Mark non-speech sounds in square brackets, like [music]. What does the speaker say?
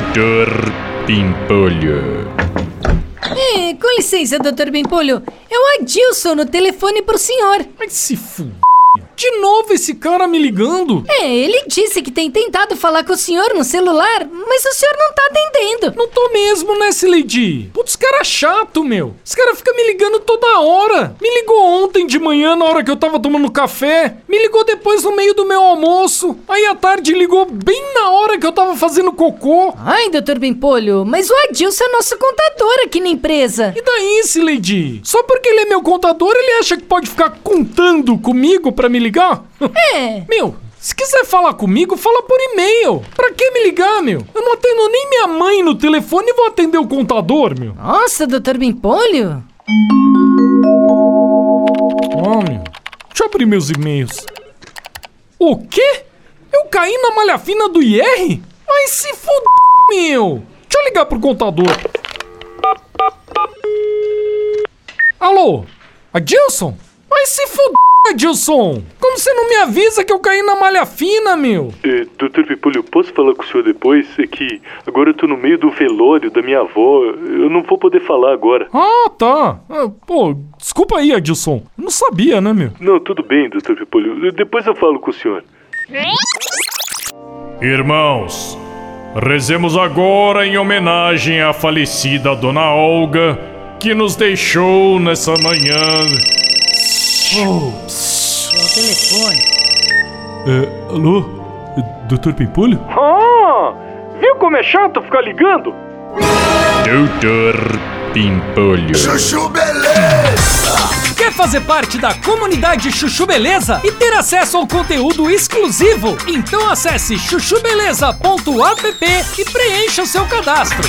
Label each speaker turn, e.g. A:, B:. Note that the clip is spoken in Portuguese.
A: Doutor Pimpolho.
B: É, com licença, doutor Pimpolho. É o Adilson no telefone pro senhor.
C: Vai se fuder. De novo esse cara me ligando?
B: É, ele disse que tem tentado falar com o senhor no celular, mas o senhor não tá atendendo.
C: Não tô mesmo, né, Lady? Putz, cara chato, meu. Esse cara fica me ligando toda hora. Me ligou ontem de manhã na hora que eu tava tomando café. Me ligou depois no meio do meu almoço. Aí à tarde ligou bem na hora que eu tava fazendo cocô.
B: Ai, doutor Bimpolho, mas o Adilson é nosso contador aqui na empresa.
C: E daí, Lady? Só porque ele é meu contador, ele acha que pode ficar contando comigo pra me ligar?
B: É. [laughs]
C: Meu, se quiser falar comigo, fala por e-mail. Pra que me ligar, meu? Eu não atendo nem minha mãe no telefone e vou atender o contador, meu.
B: Nossa, doutor Bimpolho.
C: Oh, meu. Deixa eu abrir meus e-mails. O quê? Eu caí na malha fina do IR? Mas se fuder, meu. Deixa eu ligar pro contador. Alô? Adilson? Mas se fuder. Edilson! Como você não me avisa que eu caí na malha fina, meu?
D: É, doutor Pipolho, posso falar com o senhor depois? É que agora eu tô no meio do velório da minha avó. Eu não vou poder falar agora.
C: Ah, tá. Ah, pô, desculpa aí, Edilson. Eu não sabia, né, meu?
D: Não, tudo bem, doutor Pipolho. Depois eu falo com o senhor.
A: Irmãos, rezemos agora em homenagem à falecida Dona Olga, que nos deixou nessa manhã
B: Oh, é o telefone.
C: É, alô? Doutor Pimpolho?
D: Ah! Viu como é chato ficar ligando?
A: Doutor Pimpolho.
E: Chuchu Beleza!
F: Quer fazer parte da comunidade Chuchu Beleza e ter acesso ao conteúdo exclusivo? Então acesse chuchubeleza.app e preencha o seu cadastro.